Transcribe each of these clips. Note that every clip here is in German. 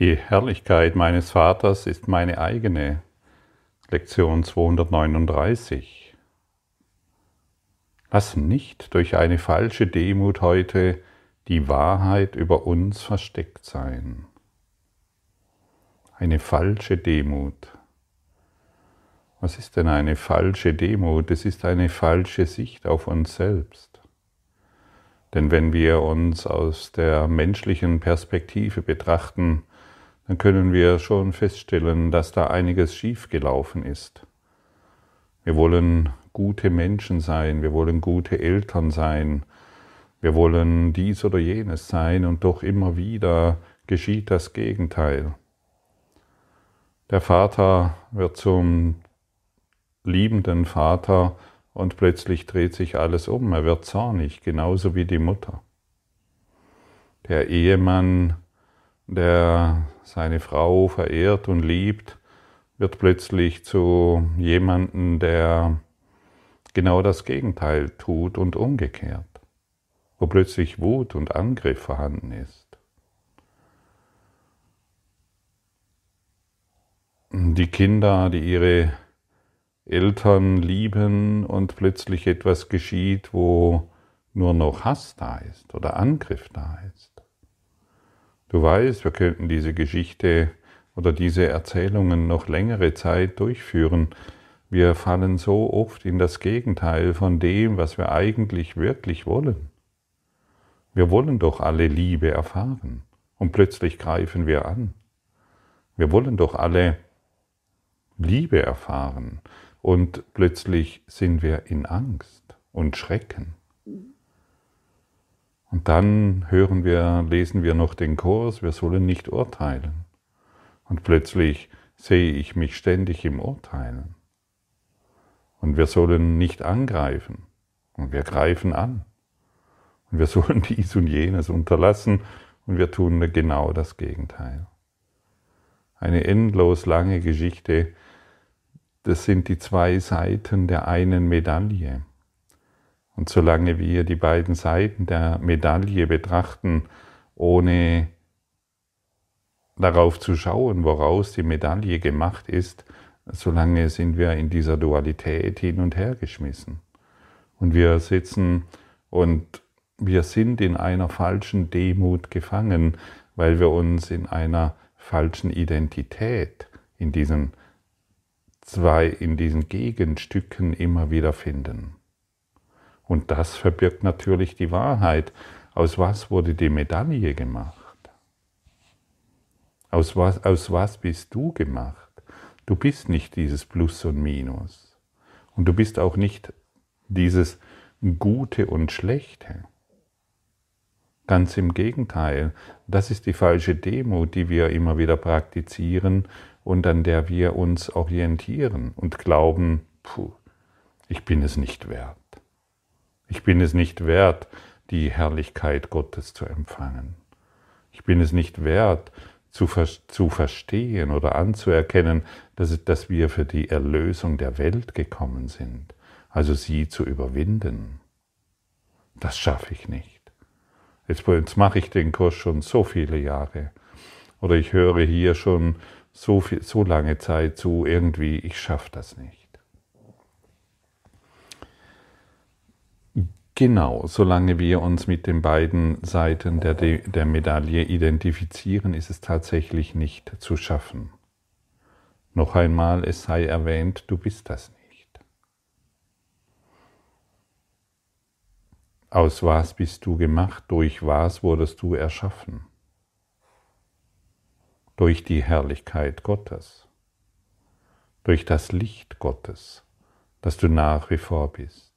Die Herrlichkeit meines Vaters ist meine eigene. Lektion 239. Lass nicht durch eine falsche Demut heute die Wahrheit über uns versteckt sein. Eine falsche Demut. Was ist denn eine falsche Demut? Es ist eine falsche Sicht auf uns selbst. Denn wenn wir uns aus der menschlichen Perspektive betrachten, dann können wir schon feststellen, dass da einiges schiefgelaufen ist. Wir wollen gute Menschen sein, wir wollen gute Eltern sein, wir wollen dies oder jenes sein und doch immer wieder geschieht das Gegenteil. Der Vater wird zum liebenden Vater und plötzlich dreht sich alles um, er wird zornig, genauso wie die Mutter. Der Ehemann der seine Frau verehrt und liebt, wird plötzlich zu jemandem, der genau das Gegenteil tut und umgekehrt, wo plötzlich Wut und Angriff vorhanden ist. Die Kinder, die ihre Eltern lieben und plötzlich etwas geschieht, wo nur noch Hass da ist oder Angriff da ist. Du weißt, wir könnten diese Geschichte oder diese Erzählungen noch längere Zeit durchführen. Wir fallen so oft in das Gegenteil von dem, was wir eigentlich wirklich wollen. Wir wollen doch alle Liebe erfahren und plötzlich greifen wir an. Wir wollen doch alle Liebe erfahren und plötzlich sind wir in Angst und Schrecken. Und dann hören wir, lesen wir noch den Kurs, wir sollen nicht urteilen. Und plötzlich sehe ich mich ständig im Urteilen. Und wir sollen nicht angreifen. Und wir greifen an. Und wir sollen dies und jenes unterlassen. Und wir tun genau das Gegenteil. Eine endlos lange Geschichte. Das sind die zwei Seiten der einen Medaille. Und solange wir die beiden Seiten der Medaille betrachten, ohne darauf zu schauen, woraus die Medaille gemacht ist, solange sind wir in dieser Dualität hin und her geschmissen. Und wir sitzen und wir sind in einer falschen Demut gefangen, weil wir uns in einer falschen Identität in diesen zwei, in diesen Gegenstücken immer wieder finden. Und das verbirgt natürlich die Wahrheit. Aus was wurde die Medaille gemacht? Aus was, aus was bist du gemacht? Du bist nicht dieses Plus und Minus. Und du bist auch nicht dieses Gute und Schlechte. Ganz im Gegenteil, das ist die falsche Demut, die wir immer wieder praktizieren und an der wir uns orientieren und glauben, puh, ich bin es nicht wert. Ich bin es nicht wert, die Herrlichkeit Gottes zu empfangen. Ich bin es nicht wert, zu, zu verstehen oder anzuerkennen, dass, dass wir für die Erlösung der Welt gekommen sind, also sie zu überwinden. Das schaffe ich nicht. Jetzt, jetzt mache ich den Kurs schon so viele Jahre oder ich höre hier schon so, viel, so lange Zeit zu, irgendwie, ich schaffe das nicht. Genau, solange wir uns mit den beiden Seiten der, der Medaille identifizieren, ist es tatsächlich nicht zu schaffen. Noch einmal, es sei erwähnt, du bist das nicht. Aus was bist du gemacht? Durch was wurdest du erschaffen? Durch die Herrlichkeit Gottes, durch das Licht Gottes, das du nach wie vor bist.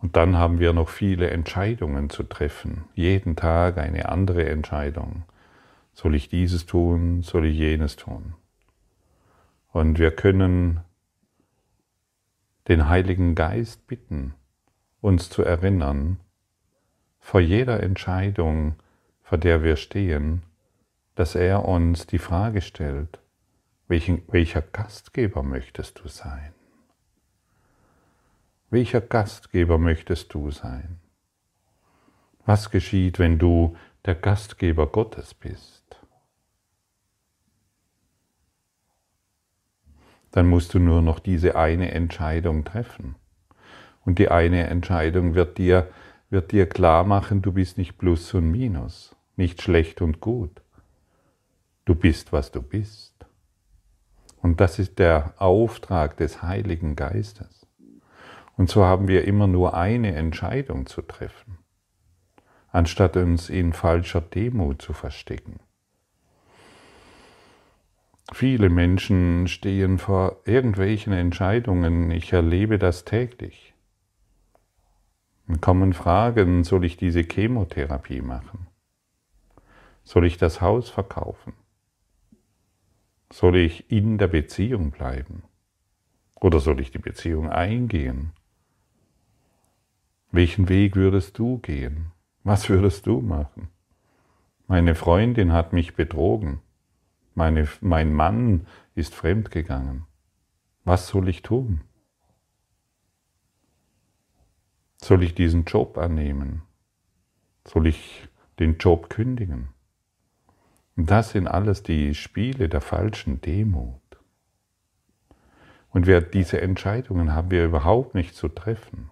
Und dann haben wir noch viele Entscheidungen zu treffen. Jeden Tag eine andere Entscheidung. Soll ich dieses tun? Soll ich jenes tun? Und wir können den Heiligen Geist bitten, uns zu erinnern, vor jeder Entscheidung, vor der wir stehen, dass er uns die Frage stellt, welchen, welcher Gastgeber möchtest du sein? Welcher Gastgeber möchtest du sein? Was geschieht, wenn du der Gastgeber Gottes bist, dann musst du nur noch diese eine Entscheidung treffen. Und die eine Entscheidung wird dir, wird dir klar machen, du bist nicht Plus und Minus, nicht schlecht und gut. Du bist, was du bist. Und das ist der Auftrag des Heiligen Geistes. Und so haben wir immer nur eine Entscheidung zu treffen, anstatt uns in falscher Demut zu verstecken. Viele Menschen stehen vor irgendwelchen Entscheidungen, ich erlebe das täglich. Dann kommen Fragen, soll ich diese Chemotherapie machen? Soll ich das Haus verkaufen? Soll ich in der Beziehung bleiben? Oder soll ich die Beziehung eingehen? Welchen Weg würdest du gehen? Was würdest du machen? Meine Freundin hat mich betrogen. Meine, mein Mann ist fremdgegangen. Was soll ich tun? Soll ich diesen Job annehmen? Soll ich den Job kündigen? Das sind alles die Spiele der falschen Demut. Und wir, diese Entscheidungen haben wir überhaupt nicht zu treffen.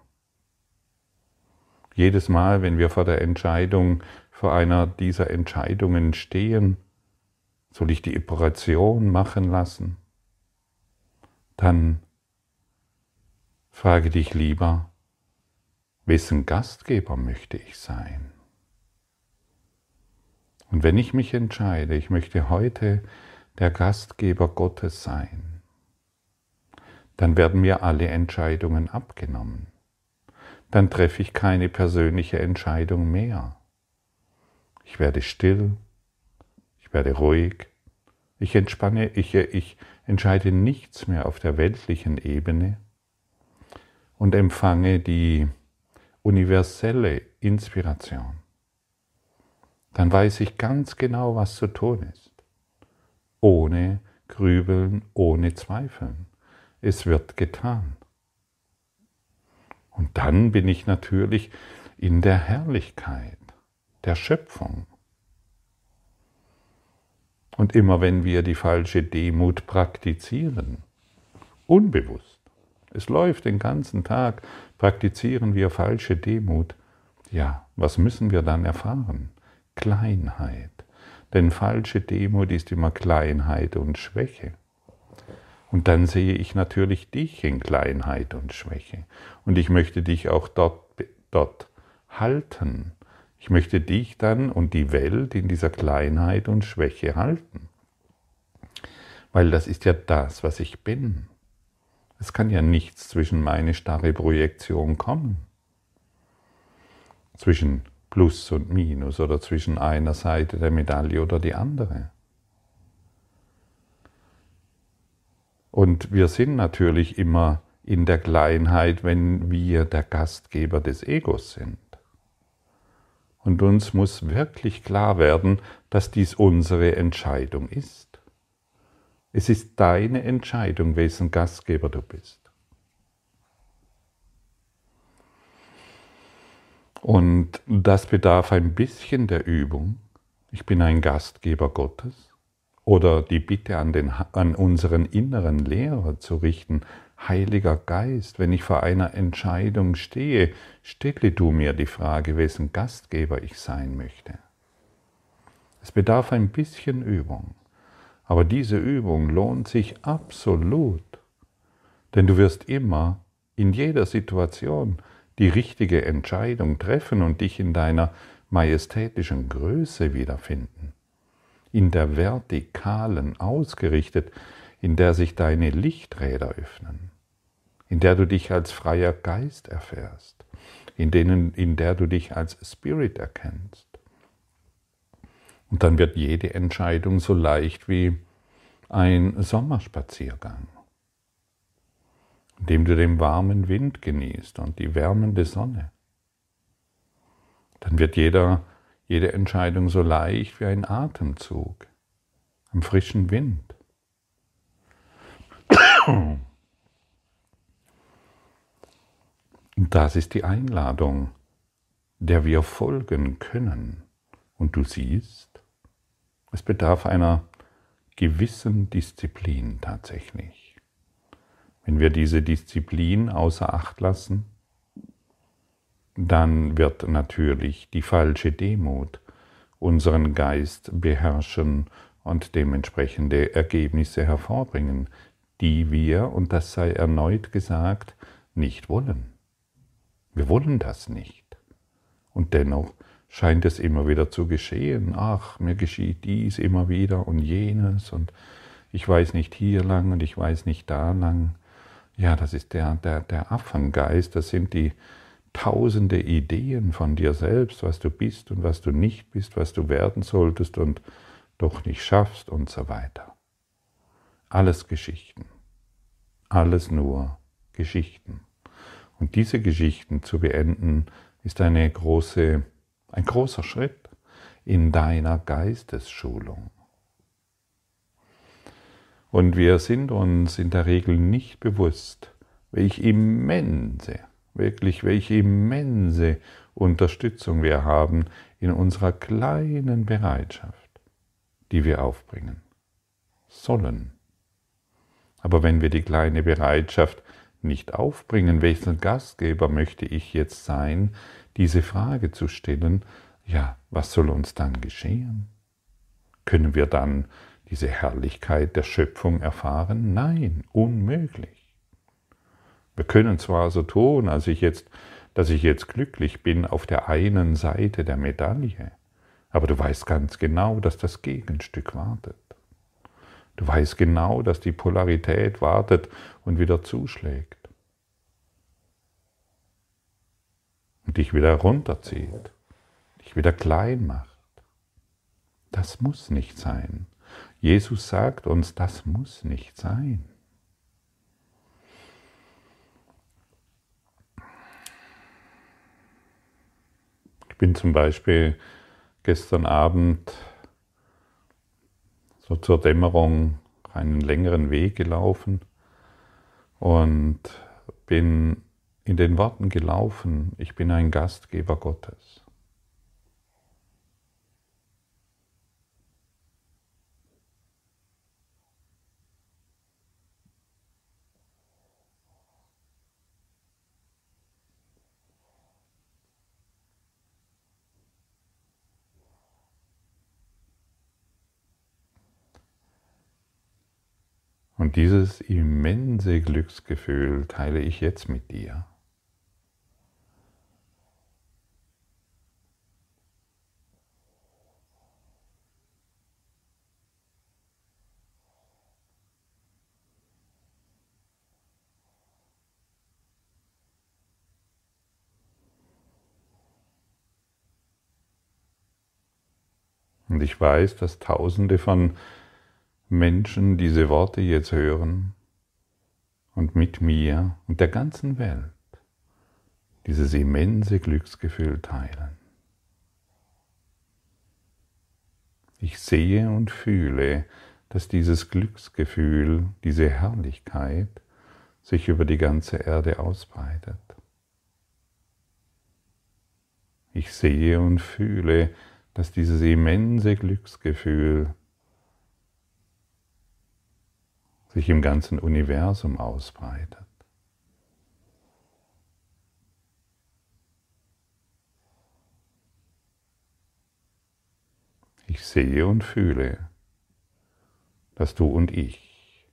Jedes Mal, wenn wir vor der Entscheidung, vor einer dieser Entscheidungen stehen, soll ich die Operation machen lassen, dann frage dich lieber, wessen Gastgeber möchte ich sein? Und wenn ich mich entscheide, ich möchte heute der Gastgeber Gottes sein, dann werden mir alle Entscheidungen abgenommen. Dann treffe ich keine persönliche Entscheidung mehr. Ich werde still, ich werde ruhig, ich entspanne, ich, ich entscheide nichts mehr auf der weltlichen Ebene und empfange die universelle Inspiration dann weiß ich ganz genau, was zu tun ist. Ohne Grübeln, ohne Zweifeln. Es wird getan. Und dann bin ich natürlich in der Herrlichkeit der Schöpfung. Und immer wenn wir die falsche Demut praktizieren, unbewusst, es läuft den ganzen Tag, praktizieren wir falsche Demut, ja, was müssen wir dann erfahren? Kleinheit. Denn falsche Demut ist immer Kleinheit und Schwäche. Und dann sehe ich natürlich dich in Kleinheit und Schwäche. Und ich möchte dich auch dort, dort halten. Ich möchte dich dann und die Welt in dieser Kleinheit und Schwäche halten. Weil das ist ja das, was ich bin. Es kann ja nichts zwischen meine starre Projektion kommen. Zwischen Plus und Minus oder zwischen einer Seite der Medaille oder die andere. Und wir sind natürlich immer in der Kleinheit, wenn wir der Gastgeber des Egos sind. Und uns muss wirklich klar werden, dass dies unsere Entscheidung ist. Es ist deine Entscheidung, wessen Gastgeber du bist. Und das bedarf ein bisschen der Übung. Ich bin ein Gastgeber Gottes. Oder die Bitte an, den, an unseren inneren Lehrer zu richten, Heiliger Geist, wenn ich vor einer Entscheidung stehe, stelle du mir die Frage, wessen Gastgeber ich sein möchte. Es bedarf ein bisschen Übung, aber diese Übung lohnt sich absolut, denn du wirst immer in jeder Situation die richtige Entscheidung treffen und dich in deiner majestätischen Größe wiederfinden, in der vertikalen ausgerichtet, in der sich deine Lichträder öffnen, in der du dich als freier Geist erfährst, in, denen, in der du dich als Spirit erkennst. Und dann wird jede Entscheidung so leicht wie ein Sommerspaziergang indem du den warmen Wind genießt und die wärmende Sonne. Dann wird jeder, jede Entscheidung so leicht wie ein Atemzug am frischen Wind. Und das ist die Einladung, der wir folgen können, Und du siehst, es bedarf einer gewissen Disziplin tatsächlich. Wenn wir diese Disziplin außer Acht lassen, dann wird natürlich die falsche Demut unseren Geist beherrschen und dementsprechende Ergebnisse hervorbringen, die wir, und das sei erneut gesagt, nicht wollen. Wir wollen das nicht. Und dennoch scheint es immer wieder zu geschehen. Ach, mir geschieht dies immer wieder und jenes und ich weiß nicht hier lang und ich weiß nicht da lang. Ja, das ist der, der, der Affengeist, das sind die tausende Ideen von dir selbst, was du bist und was du nicht bist, was du werden solltest und doch nicht schaffst und so weiter. Alles Geschichten. Alles nur Geschichten. Und diese Geschichten zu beenden, ist eine große, ein großer Schritt in deiner Geistesschulung. Und wir sind uns in der Regel nicht bewusst, welche immense, wirklich welche immense Unterstützung wir haben in unserer kleinen Bereitschaft, die wir aufbringen sollen. Aber wenn wir die kleine Bereitschaft nicht aufbringen, welchen Gastgeber möchte ich jetzt sein, diese Frage zu stellen, ja, was soll uns dann geschehen? Können wir dann diese Herrlichkeit der Schöpfung erfahren? Nein, unmöglich. Wir können zwar so tun, als ich jetzt, dass ich jetzt glücklich bin auf der einen Seite der Medaille, aber du weißt ganz genau, dass das Gegenstück wartet. Du weißt genau, dass die Polarität wartet und wieder zuschlägt. Und dich wieder runterzieht, dich wieder klein macht. Das muss nicht sein. Jesus sagt uns, das muss nicht sein. Ich bin zum Beispiel gestern Abend so zur Dämmerung einen längeren Weg gelaufen und bin in den Worten gelaufen, ich bin ein Gastgeber Gottes. Und dieses immense Glücksgefühl teile ich jetzt mit dir. Und ich weiß, dass Tausende von Menschen diese Worte jetzt hören und mit mir und der ganzen Welt dieses immense Glücksgefühl teilen. Ich sehe und fühle, dass dieses Glücksgefühl, diese Herrlichkeit sich über die ganze Erde ausbreitet. Ich sehe und fühle, dass dieses immense Glücksgefühl sich im ganzen Universum ausbreitet. Ich sehe und fühle, dass du und ich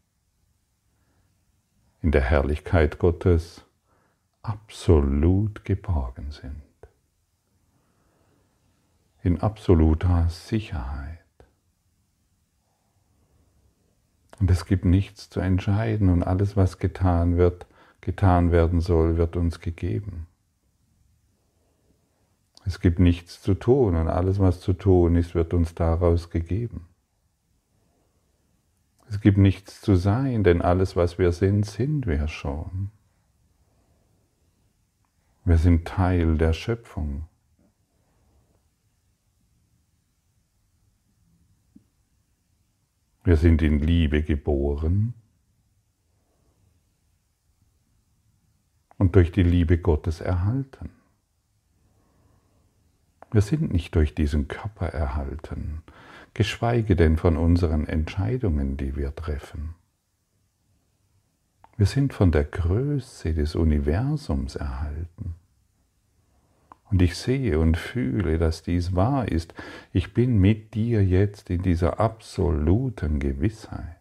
in der Herrlichkeit Gottes absolut geborgen sind, in absoluter Sicherheit. Und es gibt nichts zu entscheiden und alles, was getan wird, getan werden soll, wird uns gegeben. Es gibt nichts zu tun und alles, was zu tun ist, wird uns daraus gegeben. Es gibt nichts zu sein, denn alles, was wir sind, sind wir schon. Wir sind Teil der Schöpfung. Wir sind in Liebe geboren und durch die Liebe Gottes erhalten. Wir sind nicht durch diesen Körper erhalten, geschweige denn von unseren Entscheidungen, die wir treffen. Wir sind von der Größe des Universums erhalten. Und ich sehe und fühle, dass dies wahr ist. Ich bin mit dir jetzt in dieser absoluten Gewissheit.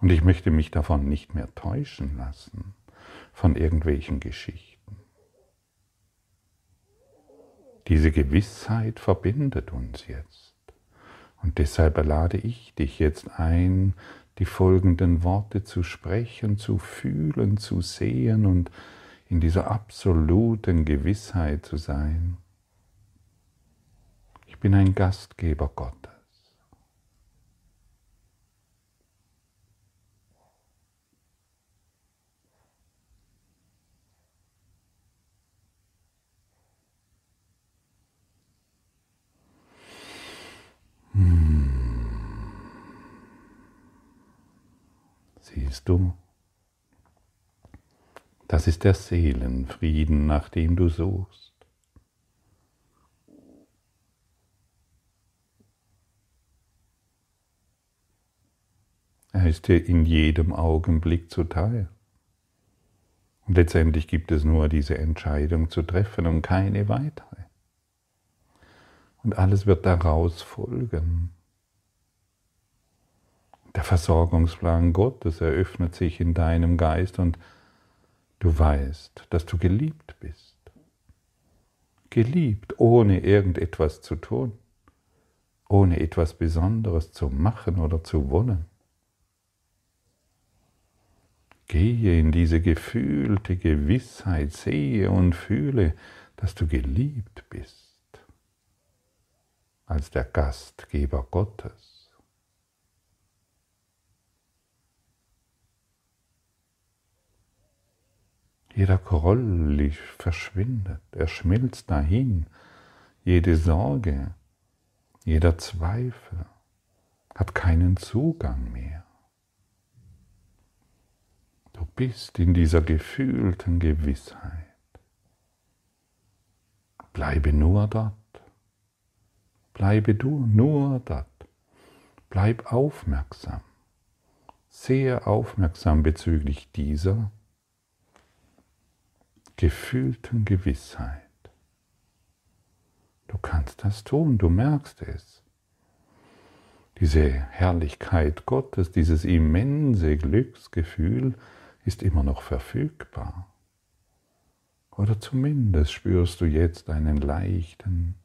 Und ich möchte mich davon nicht mehr täuschen lassen, von irgendwelchen Geschichten. Diese Gewissheit verbindet uns jetzt. Und deshalb lade ich dich jetzt ein, die folgenden Worte zu sprechen, zu fühlen, zu sehen und in dieser absoluten Gewissheit zu sein. Ich bin ein Gastgeber Gottes. Hm. Siehst du? Das ist der Seelenfrieden, nach dem du suchst. Er ist dir in jedem Augenblick zuteil. Und letztendlich gibt es nur diese Entscheidung zu treffen und keine weitere. Und alles wird daraus folgen. Der Versorgungsplan Gottes eröffnet sich in deinem Geist und Du weißt, dass du geliebt bist. Geliebt, ohne irgendetwas zu tun, ohne etwas Besonderes zu machen oder zu wollen. Gehe in diese gefühlte Gewissheit, sehe und fühle, dass du geliebt bist als der Gastgeber Gottes. Jeder Groll verschwindet, er schmilzt dahin. Jede Sorge, jeder Zweifel hat keinen Zugang mehr. Du bist in dieser gefühlten Gewissheit. Bleibe nur dort. Bleibe du nur dort. Bleib aufmerksam, sehr aufmerksam bezüglich dieser gefühlten Gewissheit. Du kannst das tun, du merkst es. Diese Herrlichkeit Gottes, dieses immense Glücksgefühl ist immer noch verfügbar. Oder zumindest spürst du jetzt einen leichten,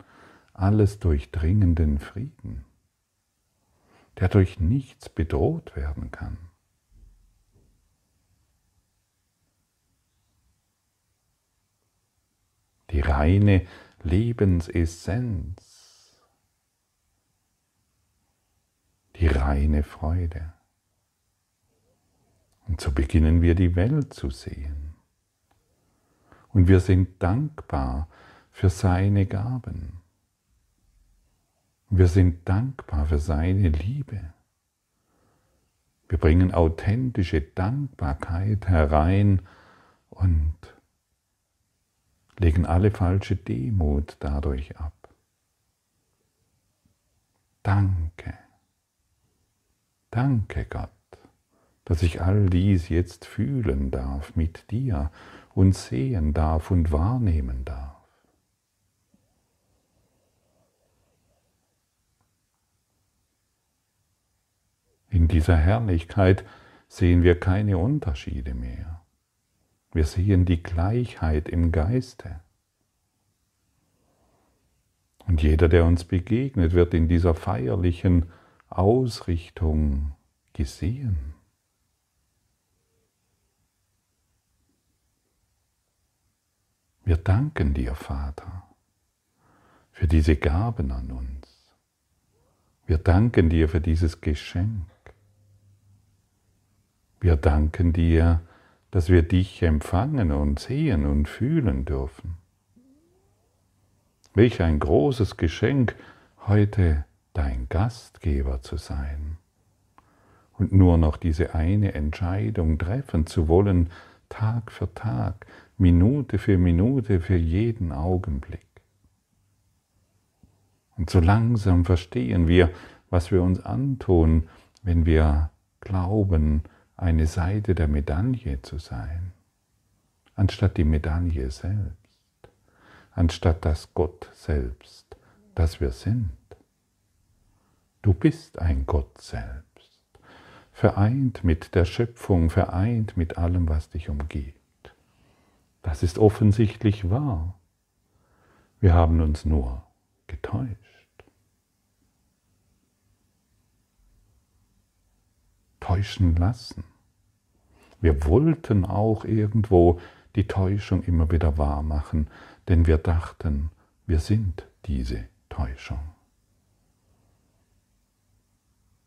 alles durchdringenden Frieden, der durch nichts bedroht werden kann. Die reine Lebensessenz, die reine Freude. Und so beginnen wir die Welt zu sehen. Und wir sind dankbar für seine Gaben. Wir sind dankbar für seine Liebe. Wir bringen authentische Dankbarkeit herein und legen alle falsche Demut dadurch ab. Danke, danke Gott, dass ich all dies jetzt fühlen darf mit dir und sehen darf und wahrnehmen darf. In dieser Herrlichkeit sehen wir keine Unterschiede mehr. Wir sehen die Gleichheit im Geiste. Und jeder, der uns begegnet, wird in dieser feierlichen Ausrichtung gesehen. Wir danken dir, Vater, für diese Gaben an uns. Wir danken dir für dieses Geschenk. Wir danken dir dass wir dich empfangen und sehen und fühlen dürfen. Welch ein großes Geschenk, heute dein Gastgeber zu sein und nur noch diese eine Entscheidung treffen zu wollen, Tag für Tag, Minute für Minute, für jeden Augenblick. Und so langsam verstehen wir, was wir uns antun, wenn wir glauben, eine Seite der Medaille zu sein, anstatt die Medaille selbst, anstatt das Gott selbst, das wir sind. Du bist ein Gott selbst, vereint mit der Schöpfung, vereint mit allem, was dich umgibt. Das ist offensichtlich wahr. Wir haben uns nur getäuscht. Täuschen lassen. Wir wollten auch irgendwo die Täuschung immer wieder wahr machen, denn wir dachten, wir sind diese Täuschung.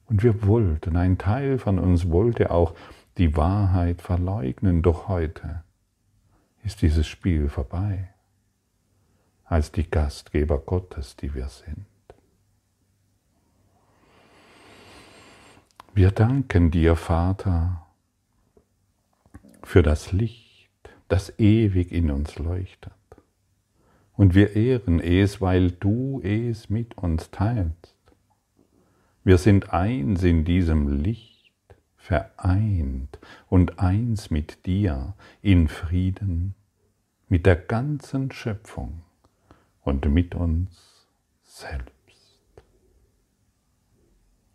Und wir wollten, ein Teil von uns wollte auch die Wahrheit verleugnen, doch heute ist dieses Spiel vorbei, als die Gastgeber Gottes, die wir sind. Wir danken dir, Vater, für das Licht, das ewig in uns leuchtet. Und wir ehren es, weil du es mit uns teilst. Wir sind eins in diesem Licht, vereint und eins mit dir in Frieden, mit der ganzen Schöpfung und mit uns selbst.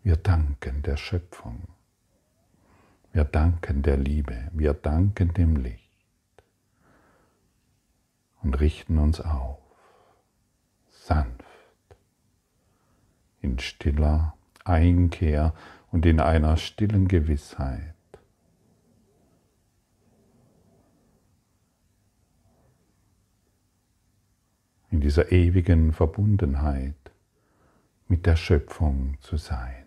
Wir danken der Schöpfung. Wir danken der Liebe. Wir danken dem Licht. Und richten uns auf, sanft, in stiller Einkehr und in einer stillen Gewissheit. In dieser ewigen Verbundenheit mit der Schöpfung zu sein.